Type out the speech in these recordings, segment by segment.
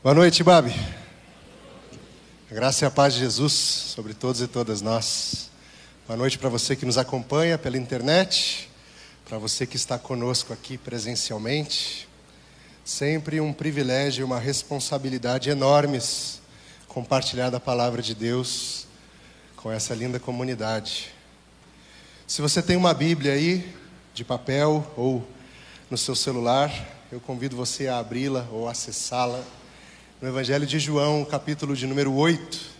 Boa noite, Babi. A graça e a paz de Jesus sobre todos e todas nós. Boa noite para você que nos acompanha pela internet, para você que está conosco aqui presencialmente. Sempre um privilégio e uma responsabilidade enormes compartilhar da palavra de Deus com essa linda comunidade. Se você tem uma Bíblia aí, de papel ou no seu celular, eu convido você a abri-la ou acessá-la no Evangelho de João, capítulo de número 8.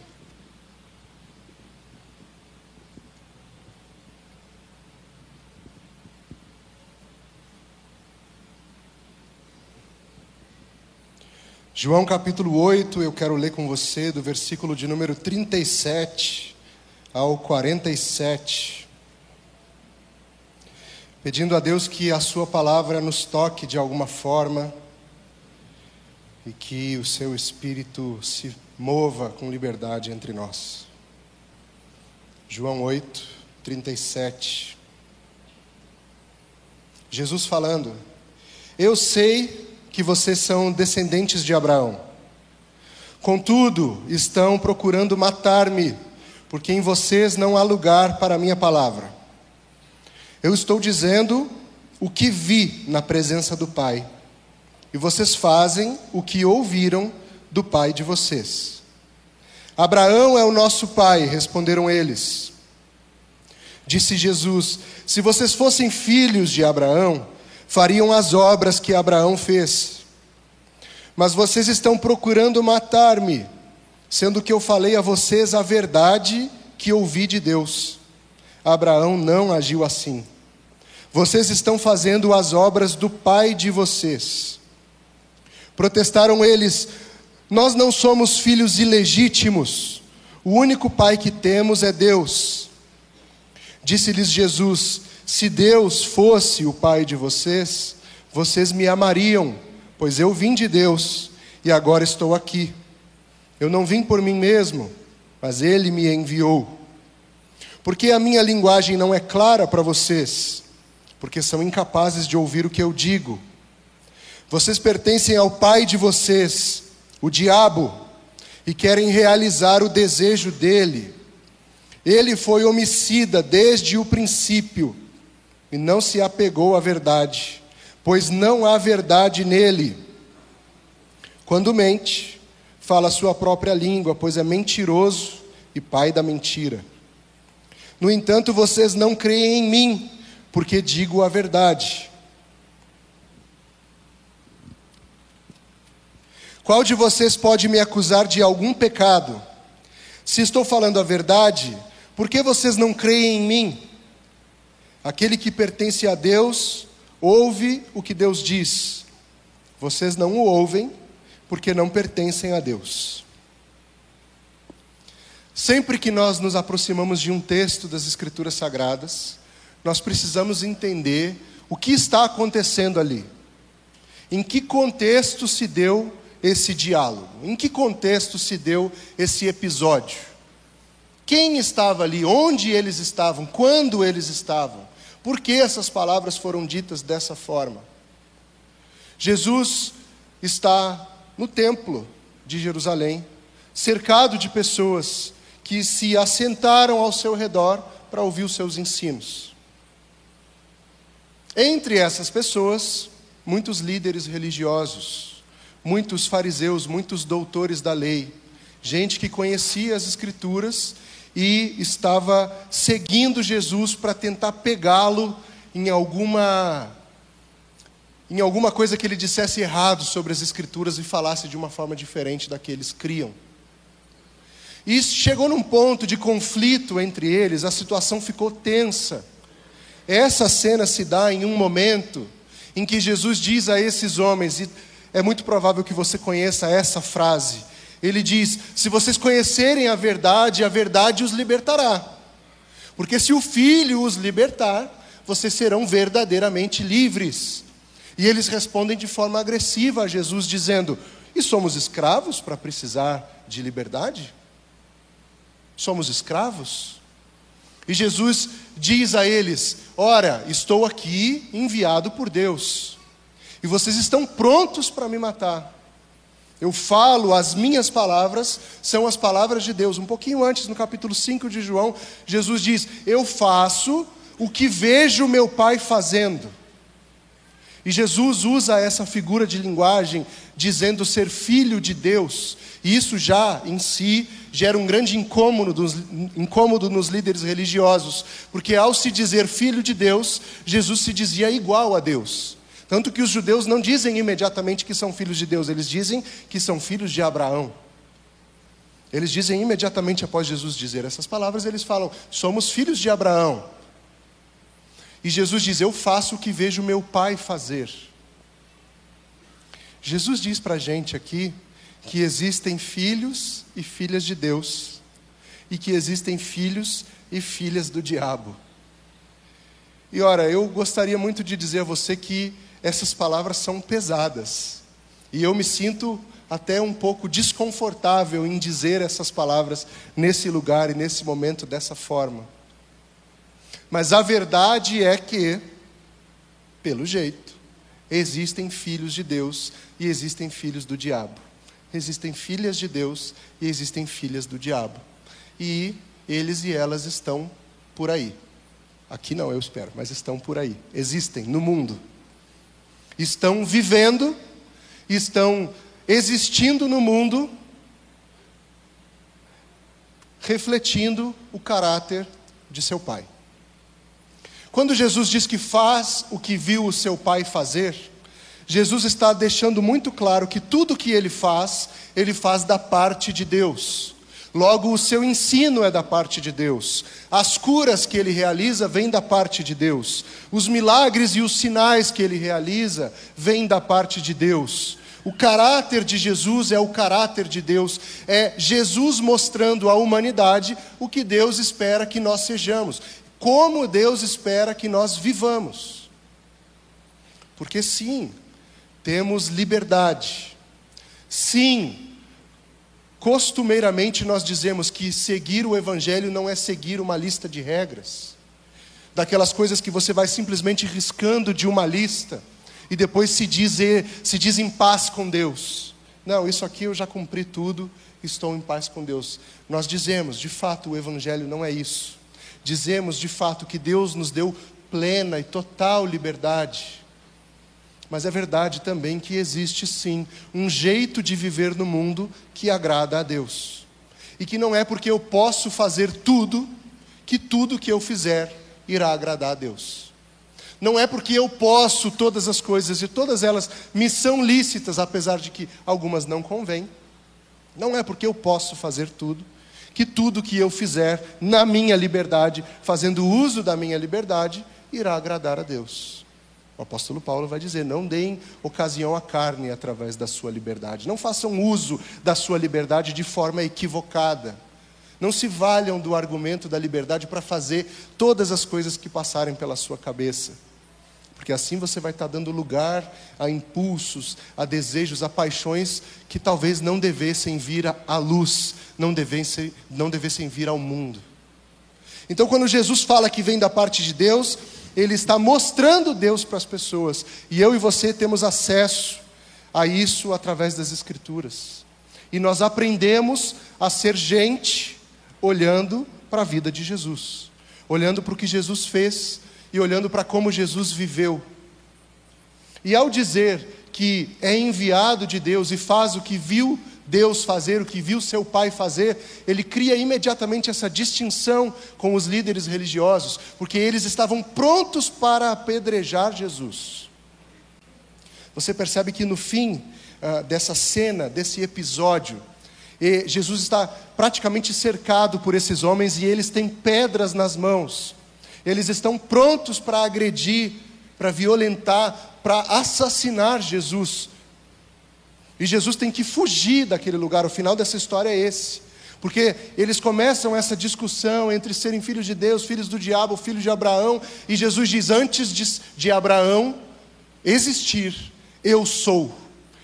João capítulo 8, eu quero ler com você do versículo de número 37 ao 47. Pedindo a Deus que a Sua palavra nos toque de alguma forma e que o seu espírito se mova com liberdade entre nós. João 8, 37. Jesus falando: Eu sei que vocês são descendentes de Abraão. Contudo, estão procurando matar-me, porque em vocês não há lugar para a minha palavra. Eu estou dizendo o que vi na presença do Pai e vocês fazem o que ouviram do pai de vocês. Abraão é o nosso pai, responderam eles. Disse Jesus: Se vocês fossem filhos de Abraão, fariam as obras que Abraão fez. Mas vocês estão procurando matar-me, sendo que eu falei a vocês a verdade que ouvi de Deus. Abraão não agiu assim. Vocês estão fazendo as obras do pai de vocês. Protestaram eles: Nós não somos filhos ilegítimos, o único pai que temos é Deus. Disse-lhes Jesus: Se Deus fosse o pai de vocês, vocês me amariam, pois eu vim de Deus e agora estou aqui. Eu não vim por mim mesmo, mas Ele me enviou. Porque a minha linguagem não é clara para vocês? Porque são incapazes de ouvir o que eu digo. Vocês pertencem ao pai de vocês, o diabo, e querem realizar o desejo dele. Ele foi homicida desde o princípio e não se apegou à verdade, pois não há verdade nele. Quando mente, fala sua própria língua, pois é mentiroso e pai da mentira. No entanto, vocês não creem em mim, porque digo a verdade. Qual de vocês pode me acusar de algum pecado? Se estou falando a verdade, por que vocês não creem em mim? Aquele que pertence a Deus ouve o que Deus diz. Vocês não o ouvem porque não pertencem a Deus. Sempre que nós nos aproximamos de um texto das Escrituras Sagradas, nós precisamos entender o que está acontecendo ali. Em que contexto se deu esse diálogo? Em que contexto se deu esse episódio? Quem estava ali? Onde eles estavam? Quando eles estavam? Por que essas palavras foram ditas dessa forma? Jesus está no templo de Jerusalém, cercado de pessoas que se assentaram ao seu redor para ouvir os seus ensinos. Entre essas pessoas, muitos líderes religiosos, muitos fariseus, muitos doutores da lei, gente que conhecia as Escrituras e estava seguindo Jesus para tentar pegá-lo em alguma em alguma coisa que ele dissesse errado sobre as escrituras e falasse de uma forma diferente da que eles criam. E chegou num ponto de conflito entre eles, a situação ficou tensa. Essa cena se dá em um momento em que Jesus diz a esses homens: é muito provável que você conheça essa frase. Ele diz: Se vocês conhecerem a verdade, a verdade os libertará. Porque se o Filho os libertar, vocês serão verdadeiramente livres. E eles respondem de forma agressiva a Jesus, dizendo: E somos escravos para precisar de liberdade? Somos escravos? E Jesus diz a eles: Ora, estou aqui enviado por Deus e vocês estão prontos para me matar. Eu falo, as minhas palavras são as palavras de Deus. Um pouquinho antes, no capítulo 5 de João, Jesus diz: Eu faço o que vejo meu Pai fazendo. E Jesus usa essa figura de linguagem dizendo ser filho de Deus. E isso já em si gera um grande incômodo, incômodo nos líderes religiosos, porque ao se dizer filho de Deus, Jesus se dizia igual a Deus. Tanto que os judeus não dizem imediatamente que são filhos de Deus, eles dizem que são filhos de Abraão. Eles dizem imediatamente após Jesus dizer essas palavras, eles falam: somos filhos de Abraão. E Jesus diz: Eu faço o que vejo meu pai fazer. Jesus diz para a gente aqui que existem filhos e filhas de Deus, e que existem filhos e filhas do diabo. E ora, eu gostaria muito de dizer a você que essas palavras são pesadas. E eu me sinto até um pouco desconfortável em dizer essas palavras nesse lugar e nesse momento dessa forma. Mas a verdade é que, pelo jeito, existem filhos de Deus e existem filhos do diabo. Existem filhas de Deus e existem filhas do diabo. E eles e elas estão por aí. Aqui não, eu espero, mas estão por aí. Existem no mundo estão vivendo, estão existindo no mundo, refletindo o caráter de seu pai. Quando Jesus diz que faz o que viu o seu pai fazer, Jesus está deixando muito claro que tudo que ele faz, ele faz da parte de Deus. Logo, o seu ensino é da parte de Deus. As curas que ele realiza vêm da parte de Deus. Os milagres e os sinais que ele realiza vêm da parte de Deus. O caráter de Jesus é o caráter de Deus. É Jesus mostrando à humanidade o que Deus espera que nós sejamos. Como Deus espera que nós vivamos. Porque sim, temos liberdade. Sim, Costumeiramente nós dizemos que seguir o Evangelho não é seguir uma lista de regras, daquelas coisas que você vai simplesmente riscando de uma lista e depois se diz, se diz em paz com Deus. Não, isso aqui eu já cumpri tudo, estou em paz com Deus. Nós dizemos, de fato, o Evangelho não é isso. Dizemos, de fato, que Deus nos deu plena e total liberdade mas é verdade também que existe sim um jeito de viver no mundo que agrada a Deus. E que não é porque eu posso fazer tudo que tudo que eu fizer irá agradar a Deus. Não é porque eu posso todas as coisas e todas elas me são lícitas, apesar de que algumas não convêm. Não é porque eu posso fazer tudo que tudo que eu fizer na minha liberdade, fazendo uso da minha liberdade, irá agradar a Deus. O apóstolo Paulo vai dizer: não deem ocasião à carne através da sua liberdade. Não façam uso da sua liberdade de forma equivocada. Não se valham do argumento da liberdade para fazer todas as coisas que passarem pela sua cabeça. Porque assim você vai estar dando lugar a impulsos, a desejos, a paixões que talvez não devessem vir à luz, não devessem, não devessem vir ao mundo. Então, quando Jesus fala que vem da parte de Deus, ele está mostrando Deus para as pessoas. E eu e você temos acesso a isso através das Escrituras. E nós aprendemos a ser gente olhando para a vida de Jesus, olhando para o que Jesus fez e olhando para como Jesus viveu. E ao dizer que é enviado de Deus e faz o que viu Deus fazer o que viu seu pai fazer, ele cria imediatamente essa distinção com os líderes religiosos, porque eles estavam prontos para apedrejar Jesus. Você percebe que no fim uh, dessa cena, desse episódio, Jesus está praticamente cercado por esses homens e eles têm pedras nas mãos. Eles estão prontos para agredir, para violentar, para assassinar Jesus. E Jesus tem que fugir daquele lugar. O final dessa história é esse. Porque eles começam essa discussão entre serem filhos de Deus, filhos do diabo, filhos de Abraão, e Jesus diz: Antes de, de Abraão existir, eu sou.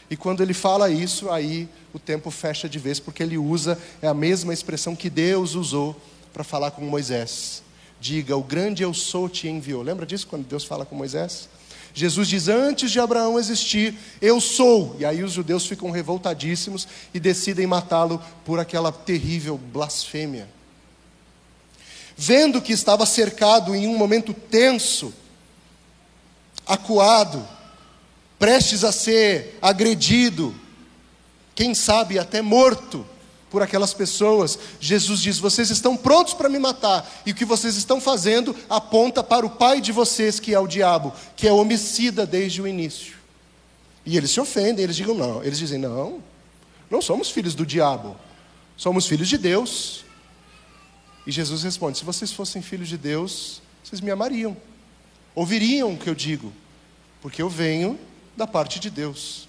E quando ele fala isso, aí o tempo fecha de vez, porque ele usa é a mesma expressão que Deus usou para falar com Moisés. Diga: O grande eu sou te enviou. Lembra disso quando Deus fala com Moisés? Jesus diz: Antes de Abraão existir, eu sou. E aí os judeus ficam revoltadíssimos e decidem matá-lo por aquela terrível blasfêmia. Vendo que estava cercado em um momento tenso, acuado, prestes a ser agredido, quem sabe até morto por aquelas pessoas, Jesus diz: Vocês estão prontos para me matar, e o que vocês estão fazendo aponta para o pai de vocês, que é o diabo, que é homicida desde o início. E eles se ofendem, eles digam não, eles dizem: Não, não somos filhos do diabo, somos filhos de Deus. E Jesus responde: Se vocês fossem filhos de Deus, vocês me amariam, ouviriam o que eu digo, porque eu venho da parte de Deus.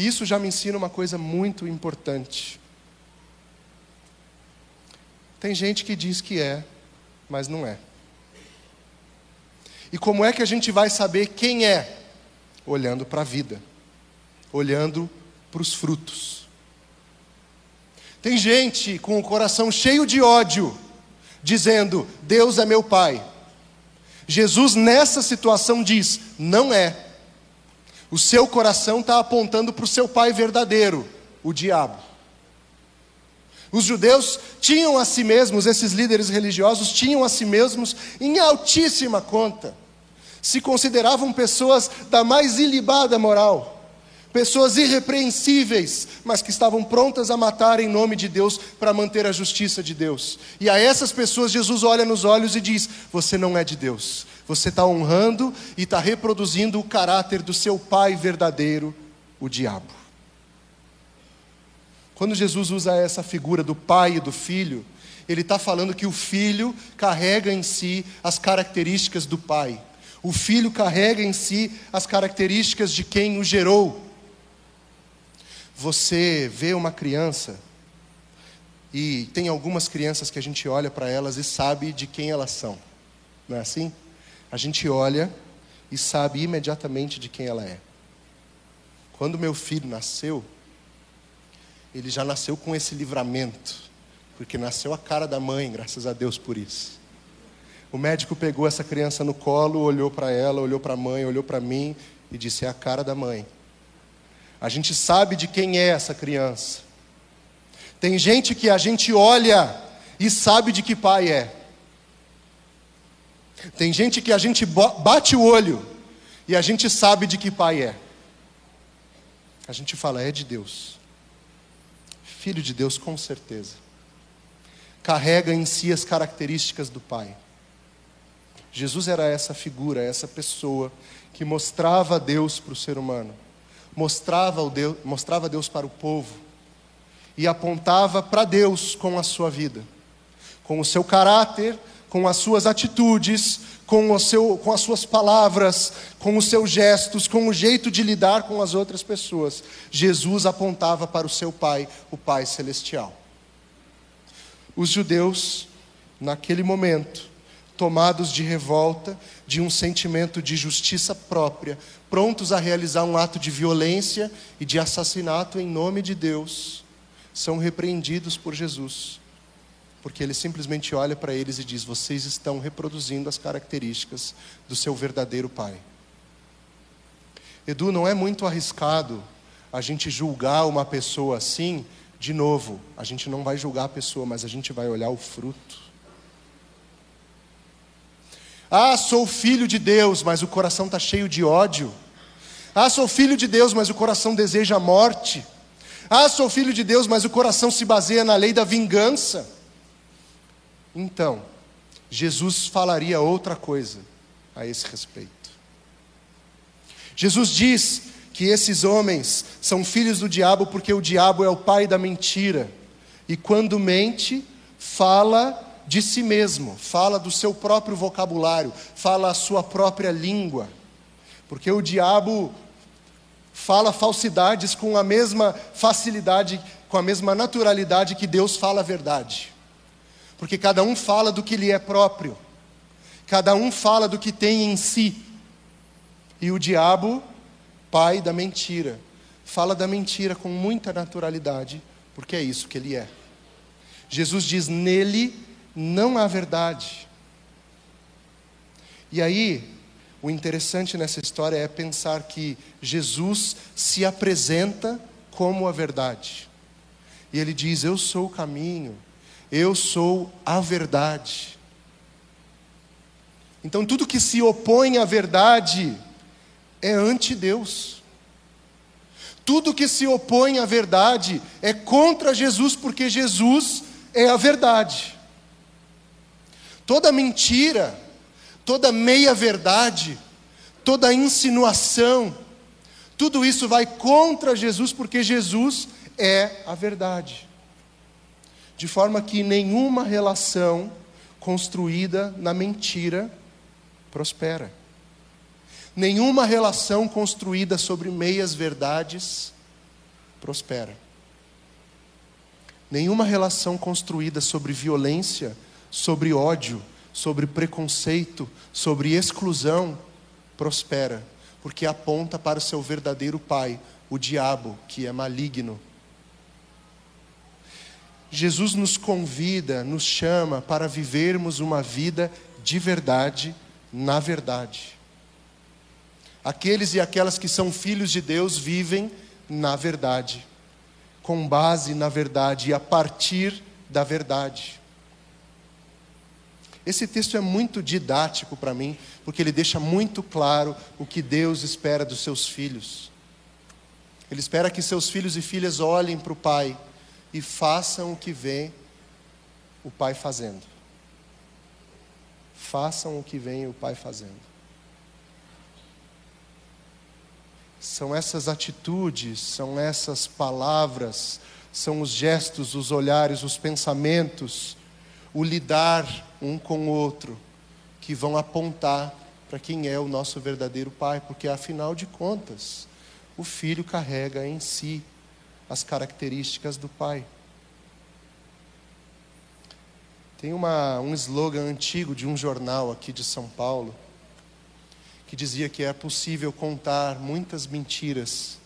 E isso já me ensina uma coisa muito importante. Tem gente que diz que é, mas não é. E como é que a gente vai saber quem é? Olhando para a vida, olhando para os frutos. Tem gente com o coração cheio de ódio, dizendo: Deus é meu Pai. Jesus, nessa situação, diz: Não é. O seu coração está apontando para o seu pai verdadeiro, o diabo. Os judeus tinham a si mesmos, esses líderes religiosos tinham a si mesmos em altíssima conta. Se consideravam pessoas da mais ilibada moral pessoas irrepreensíveis, mas que estavam prontas a matar em nome de Deus para manter a justiça de Deus. E a essas pessoas Jesus olha nos olhos e diz: Você não é de Deus, você está honrando e está reproduzindo o caráter do seu pai verdadeiro, o diabo. Quando Jesus usa essa figura do pai e do filho, ele está falando que o filho carrega em si as características do pai. O filho carrega em si as características de quem o gerou. Você vê uma criança, e tem algumas crianças que a gente olha para elas e sabe de quem elas são, não é assim? A gente olha e sabe imediatamente de quem ela é. Quando meu filho nasceu, ele já nasceu com esse livramento, porque nasceu a cara da mãe, graças a Deus por isso. O médico pegou essa criança no colo, olhou para ela, olhou para a mãe, olhou para mim e disse: É a cara da mãe. A gente sabe de quem é essa criança. Tem gente que a gente olha e sabe de que pai é. Tem gente que a gente bate o olho e a gente sabe de que pai é. A gente fala, é de Deus. Filho de Deus, com certeza. Carrega em si as características do pai. Jesus era essa figura, essa pessoa que mostrava Deus para o ser humano mostrava, o Deus, mostrava Deus para o povo e apontava para Deus com a sua vida, com o seu caráter, com as suas atitudes, com, o seu, com as suas palavras, com os seus gestos, com o jeito de lidar com as outras pessoas. Jesus apontava para o seu Pai, o Pai Celestial. Os judeus, naquele momento, tomados de revolta, de um sentimento de justiça própria, prontos a realizar um ato de violência e de assassinato em nome de Deus, são repreendidos por Jesus, porque ele simplesmente olha para eles e diz: Vocês estão reproduzindo as características do seu verdadeiro pai. Edu, não é muito arriscado a gente julgar uma pessoa assim, de novo, a gente não vai julgar a pessoa, mas a gente vai olhar o fruto. Ah, sou filho de Deus, mas o coração está cheio de ódio. Ah, sou filho de Deus, mas o coração deseja a morte. Ah, sou filho de Deus, mas o coração se baseia na lei da vingança. Então, Jesus falaria outra coisa a esse respeito. Jesus diz que esses homens são filhos do diabo porque o diabo é o pai da mentira. E quando mente, fala de si mesmo, fala do seu próprio vocabulário, fala a sua própria língua. Porque o diabo fala falsidades com a mesma facilidade, com a mesma naturalidade que Deus fala a verdade. Porque cada um fala do que lhe é próprio, cada um fala do que tem em si. E o diabo, pai da mentira, fala da mentira com muita naturalidade, porque é isso que ele é. Jesus diz: nele não há verdade. E aí, o interessante nessa história é pensar que Jesus se apresenta como a verdade. E ele diz: Eu sou o caminho, eu sou a verdade. Então, tudo que se opõe à verdade é anti-Deus. Tudo que se opõe à verdade é contra Jesus, porque Jesus é a verdade. Toda mentira, toda meia-verdade, toda insinuação, tudo isso vai contra Jesus, porque Jesus é a verdade. De forma que nenhuma relação construída na mentira prospera. Nenhuma relação construída sobre meias verdades prospera. Nenhuma relação construída sobre violência, sobre ódio, sobre preconceito, sobre exclusão prospera, porque aponta para o seu verdadeiro pai, o diabo, que é maligno. Jesus nos convida, nos chama para vivermos uma vida de verdade, na verdade. Aqueles e aquelas que são filhos de Deus vivem na verdade, com base na verdade e a partir da verdade. Esse texto é muito didático para mim, porque ele deixa muito claro o que Deus espera dos seus filhos. Ele espera que seus filhos e filhas olhem para o Pai e façam o que vê o Pai fazendo. Façam o que vem o Pai fazendo. São essas atitudes, são essas palavras, são os gestos, os olhares, os pensamentos, o lidar um com o outro, que vão apontar para quem é o nosso verdadeiro Pai, porque afinal de contas, o filho carrega em si as características do Pai. Tem uma, um slogan antigo de um jornal aqui de São Paulo que dizia que é possível contar muitas mentiras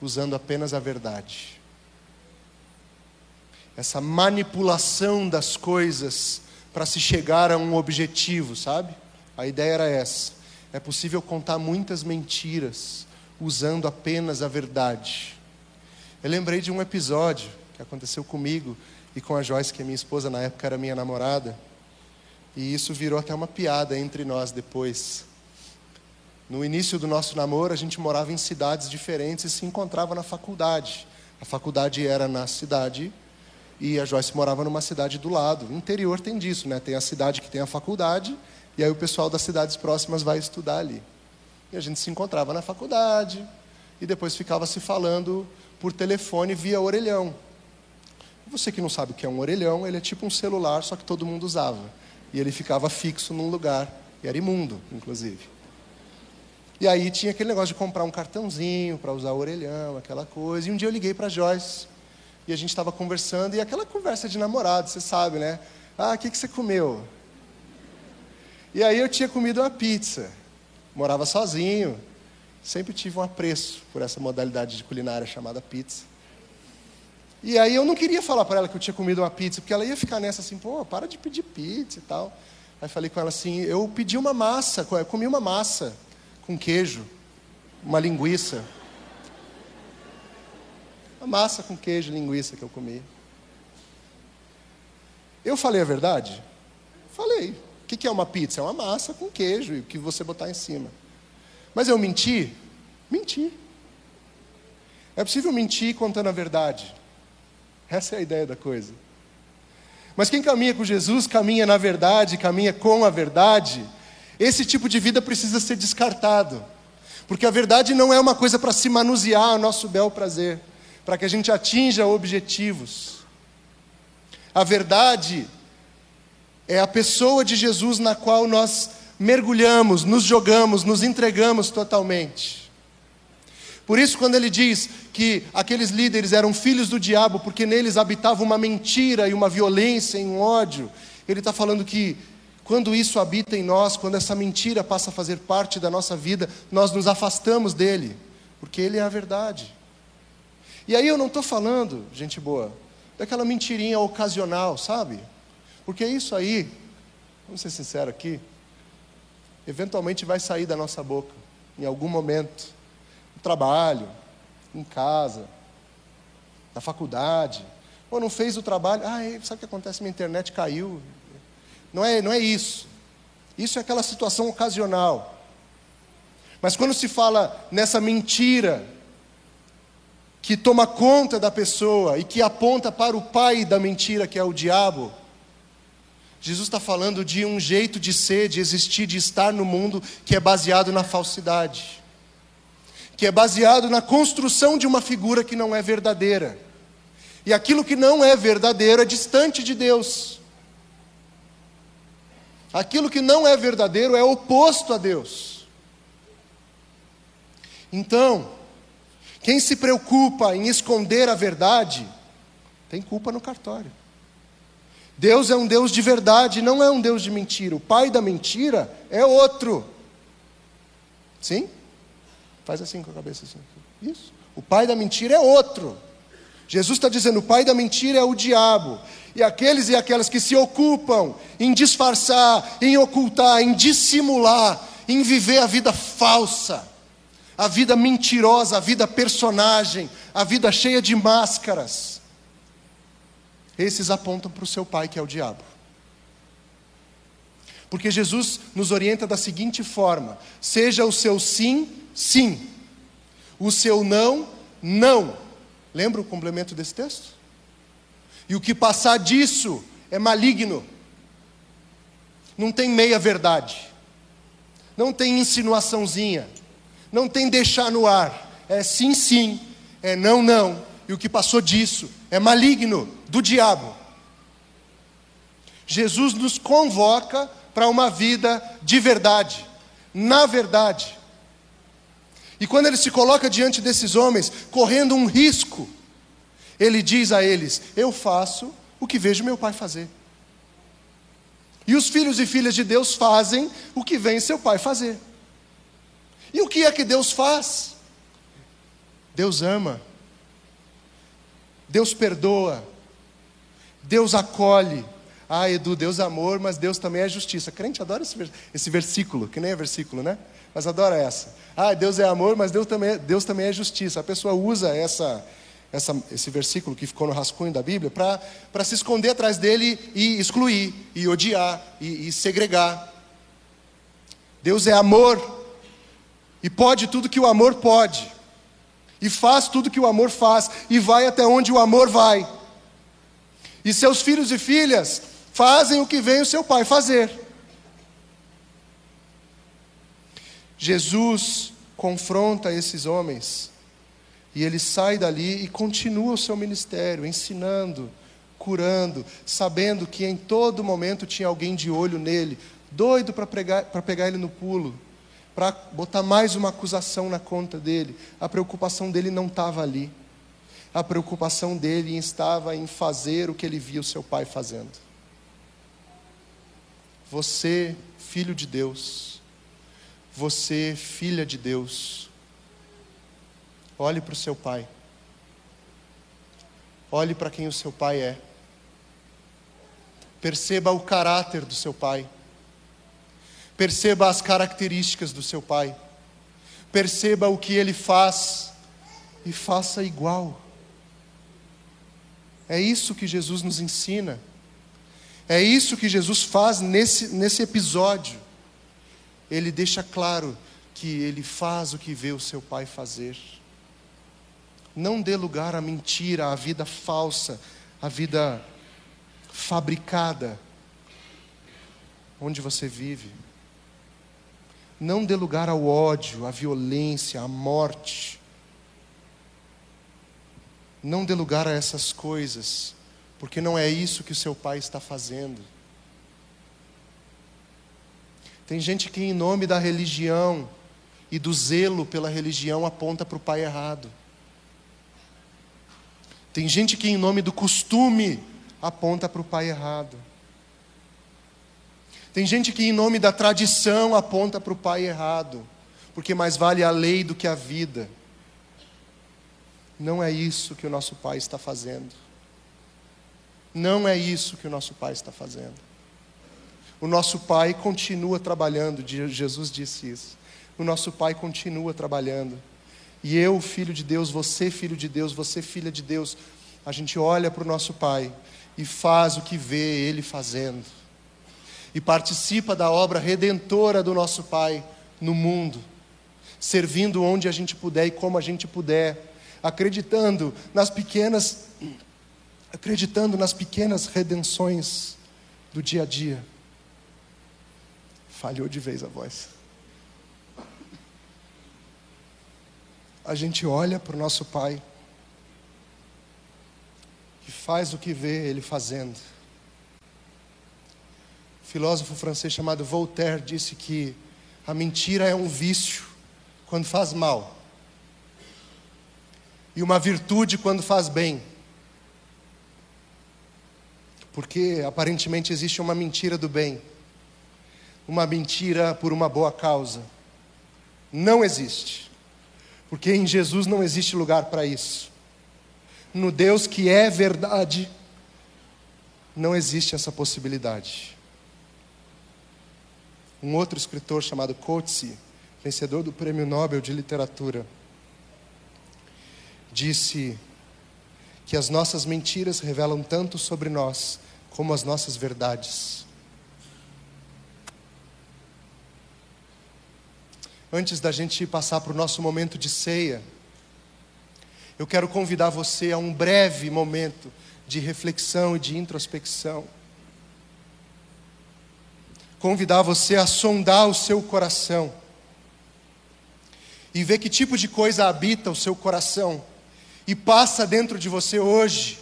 usando apenas a verdade. Essa manipulação das coisas para se chegar a um objetivo, sabe? A ideia era essa. É possível contar muitas mentiras usando apenas a verdade. Eu lembrei de um episódio que aconteceu comigo e com a Joyce, que é minha esposa, na época era minha namorada. E isso virou até uma piada entre nós depois. No início do nosso namoro, a gente morava em cidades diferentes e se encontrava na faculdade. A faculdade era na cidade e a Joyce morava numa cidade do lado. O interior tem disso, né? Tem a cidade que tem a faculdade e aí o pessoal das cidades próximas vai estudar ali. E a gente se encontrava na faculdade e depois ficava se falando por telefone via orelhão. Você que não sabe o que é um orelhão, ele é tipo um celular, só que todo mundo usava. E ele ficava fixo num lugar, e era imundo, inclusive. E aí tinha aquele negócio de comprar um cartãozinho para usar o orelhão, aquela coisa. E um dia eu liguei para Joyce e a gente estava conversando e aquela conversa de namorado, você sabe, né? Ah, o que, que você comeu? E aí eu tinha comido uma pizza. Morava sozinho. Sempre tive um apreço por essa modalidade de culinária chamada pizza. E aí eu não queria falar para ela que eu tinha comido uma pizza, porque ela ia ficar nessa assim, pô, para de pedir pizza e tal. Aí falei com ela assim, eu pedi uma massa, eu comi uma massa com queijo, uma linguiça. Uma massa com queijo e linguiça que eu comi. Eu falei a verdade? Falei. O que é uma pizza? É uma massa com queijo e o que você botar em cima. Mas eu menti? Menti. É possível mentir contando a verdade. Essa é a ideia da coisa. Mas quem caminha com Jesus, caminha na verdade, caminha com a verdade, esse tipo de vida precisa ser descartado. Porque a verdade não é uma coisa para se manusear ao nosso bel prazer, para que a gente atinja objetivos. A verdade é a pessoa de Jesus na qual nós mergulhamos, nos jogamos, nos entregamos totalmente. Por isso, quando ele diz que aqueles líderes eram filhos do diabo, porque neles habitava uma mentira e uma violência e um ódio, ele está falando que quando isso habita em nós, quando essa mentira passa a fazer parte da nossa vida, nós nos afastamos dele, porque ele é a verdade. E aí eu não estou falando, gente boa, daquela mentirinha ocasional, sabe? Porque isso aí, vamos ser sinceros aqui, eventualmente vai sair da nossa boca, em algum momento. No trabalho, em casa, na faculdade. Ou não fez o trabalho, ah, sabe o que acontece? Minha internet caiu. Não é, não é isso. Isso é aquela situação ocasional. Mas quando se fala nessa mentira que toma conta da pessoa e que aponta para o pai da mentira, que é o diabo, Jesus está falando de um jeito de ser, de existir, de estar no mundo que é baseado na falsidade, que é baseado na construção de uma figura que não é verdadeira. E aquilo que não é verdadeiro é distante de Deus. Aquilo que não é verdadeiro é oposto a Deus. Então, quem se preocupa em esconder a verdade, tem culpa no cartório. Deus é um Deus de verdade, não é um Deus de mentira. O pai da mentira é outro. Sim? Faz assim com a cabeça assim. Isso. O pai da mentira é outro. Jesus está dizendo: o pai da mentira é o diabo. E aqueles e aquelas que se ocupam em disfarçar, em ocultar, em dissimular, em viver a vida falsa, a vida mentirosa, a vida personagem, a vida cheia de máscaras, esses apontam para o seu pai, que é o diabo. Porque Jesus nos orienta da seguinte forma: seja o seu sim, sim, o seu não, não. Lembra o complemento desse texto? E o que passar disso é maligno. Não tem meia verdade. Não tem insinuaçãozinha. Não tem deixar no ar. É sim, sim. É não, não. E o que passou disso é maligno, do diabo. Jesus nos convoca para uma vida de verdade, na verdade. E quando ele se coloca diante desses homens, correndo um risco, ele diz a eles: Eu faço o que vejo meu pai fazer. E os filhos e filhas de Deus fazem o que vem seu pai fazer. E o que é que Deus faz? Deus ama, Deus perdoa, Deus acolhe. Ah, Edu, Deus é amor, mas Deus também é justiça. Crente adora esse, esse versículo, que nem é versículo, né? Mas adora essa. Ah, Deus é amor, mas Deus também, é, Deus também é justiça. A pessoa usa essa, essa, esse versículo que ficou no rascunho da Bíblia para se esconder atrás dele e excluir, e odiar, e, e segregar. Deus é amor e pode tudo que o amor pode, e faz tudo que o amor faz, e vai até onde o amor vai. E seus filhos e filhas fazem o que vem o seu pai fazer. Jesus confronta esses homens e ele sai dali e continua o seu ministério, ensinando, curando, sabendo que em todo momento tinha alguém de olho nele, doido para pegar ele no pulo, para botar mais uma acusação na conta dele. A preocupação dele não estava ali. A preocupação dele estava em fazer o que ele via o seu pai fazendo. Você, filho de Deus, você, filha de Deus, Olhe para o seu pai. Olhe para quem o seu pai é. Perceba o caráter do seu pai. Perceba as características do seu pai. Perceba o que ele faz e faça igual. É isso que Jesus nos ensina. É isso que Jesus faz nesse, nesse episódio. Ele deixa claro que ele faz o que vê o seu pai fazer. Não dê lugar à mentira, à vida falsa, à vida fabricada, onde você vive. Não dê lugar ao ódio, à violência, à morte. Não dê lugar a essas coisas, porque não é isso que o seu pai está fazendo. Tem gente que, em nome da religião e do zelo pela religião, aponta para o pai errado. Tem gente que, em nome do costume, aponta para o pai errado. Tem gente que, em nome da tradição, aponta para o pai errado, porque mais vale a lei do que a vida. Não é isso que o nosso pai está fazendo. Não é isso que o nosso pai está fazendo. O nosso Pai continua trabalhando, Jesus disse isso. O nosso Pai continua trabalhando. E eu, filho de Deus, você, filho de Deus, você, filha de Deus, a gente olha para o nosso Pai e faz o que vê Ele fazendo. E participa da obra redentora do nosso Pai no mundo, servindo onde a gente puder e como a gente puder, acreditando nas pequenas acreditando nas pequenas redenções do dia a dia. Falhou de vez a voz. A gente olha para o nosso Pai e faz o que vê Ele fazendo. Filósofo francês chamado Voltaire disse que a mentira é um vício quando faz mal, e uma virtude quando faz bem. Porque aparentemente existe uma mentira do bem, uma mentira por uma boa causa. Não existe. Porque em Jesus não existe lugar para isso. No Deus que é verdade, não existe essa possibilidade. Um outro escritor chamado Coetzee, vencedor do Prêmio Nobel de Literatura, disse que as nossas mentiras revelam tanto sobre nós como as nossas verdades. Antes da gente passar para o nosso momento de ceia, eu quero convidar você a um breve momento de reflexão e de introspecção. Convidar você a sondar o seu coração e ver que tipo de coisa habita o seu coração e passa dentro de você hoje.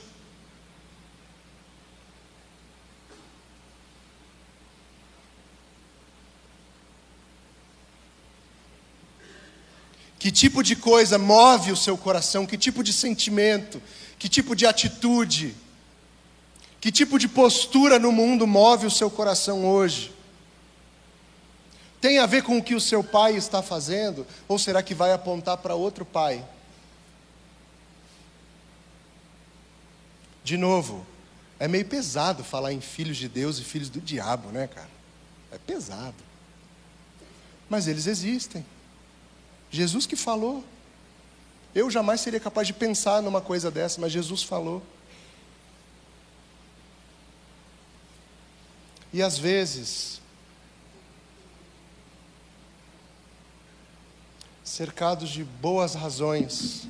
Que tipo de coisa move o seu coração? Que tipo de sentimento? Que tipo de atitude? Que tipo de postura no mundo move o seu coração hoje? Tem a ver com o que o seu pai está fazendo? Ou será que vai apontar para outro pai? De novo, é meio pesado falar em filhos de Deus e filhos do diabo, né, cara? É pesado. Mas eles existem. Jesus que falou. Eu jamais seria capaz de pensar numa coisa dessa, mas Jesus falou. E às vezes, cercados de boas razões,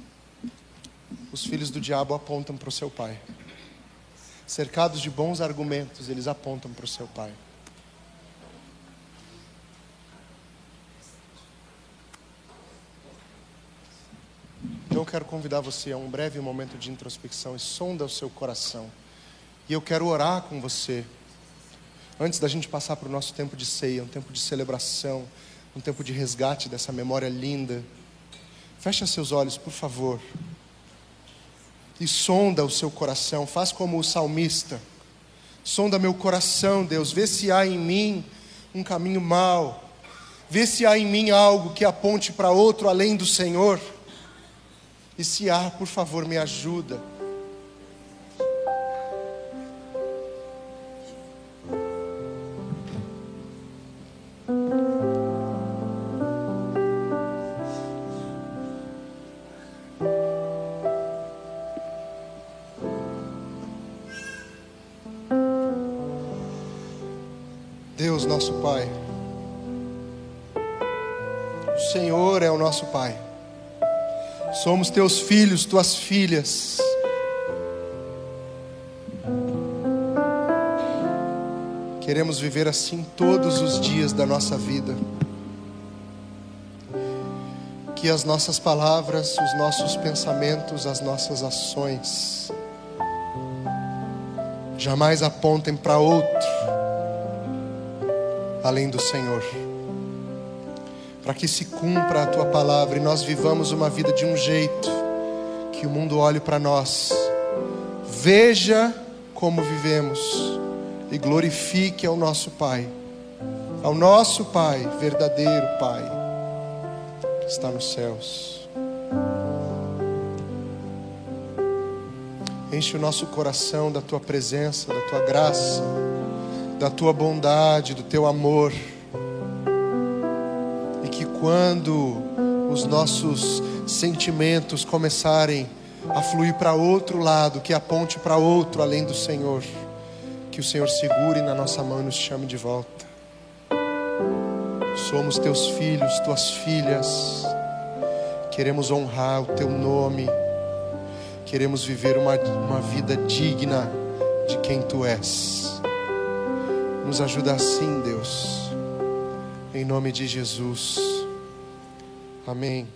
os filhos do diabo apontam para o seu pai cercados de bons argumentos, eles apontam para o seu pai. Então eu quero convidar você a um breve momento de introspecção e sonda o seu coração. E eu quero orar com você. Antes da gente passar para o nosso tempo de ceia, um tempo de celebração, um tempo de resgate dessa memória linda. Feche seus olhos, por favor e sonda o seu coração, faz como o salmista. Sonda meu coração, Deus, vê se há em mim um caminho mau, vê se há em mim algo que aponte para outro além do Senhor. E se há, por favor, me ajuda. Nosso Pai. O Senhor é o nosso Pai. Somos teus filhos, tuas filhas. Queremos viver assim todos os dias da nossa vida. Que as nossas palavras, os nossos pensamentos, as nossas ações jamais apontem para outro além do Senhor. Para que se cumpra a tua palavra e nós vivamos uma vida de um jeito que o mundo olhe para nós, veja como vivemos e glorifique ao nosso Pai, ao nosso Pai, verdadeiro Pai, que está nos céus. Enche o nosso coração da tua presença, da tua graça da tua bondade, do teu amor. E que quando os nossos sentimentos começarem a fluir para outro lado, que aponte para outro além do Senhor, que o Senhor segure na nossa mão e nos chame de volta. Somos teus filhos, tuas filhas. Queremos honrar o teu nome. Queremos viver uma, uma vida digna de quem tu és. Nos ajuda assim, Deus. Em nome de Jesus. Amém.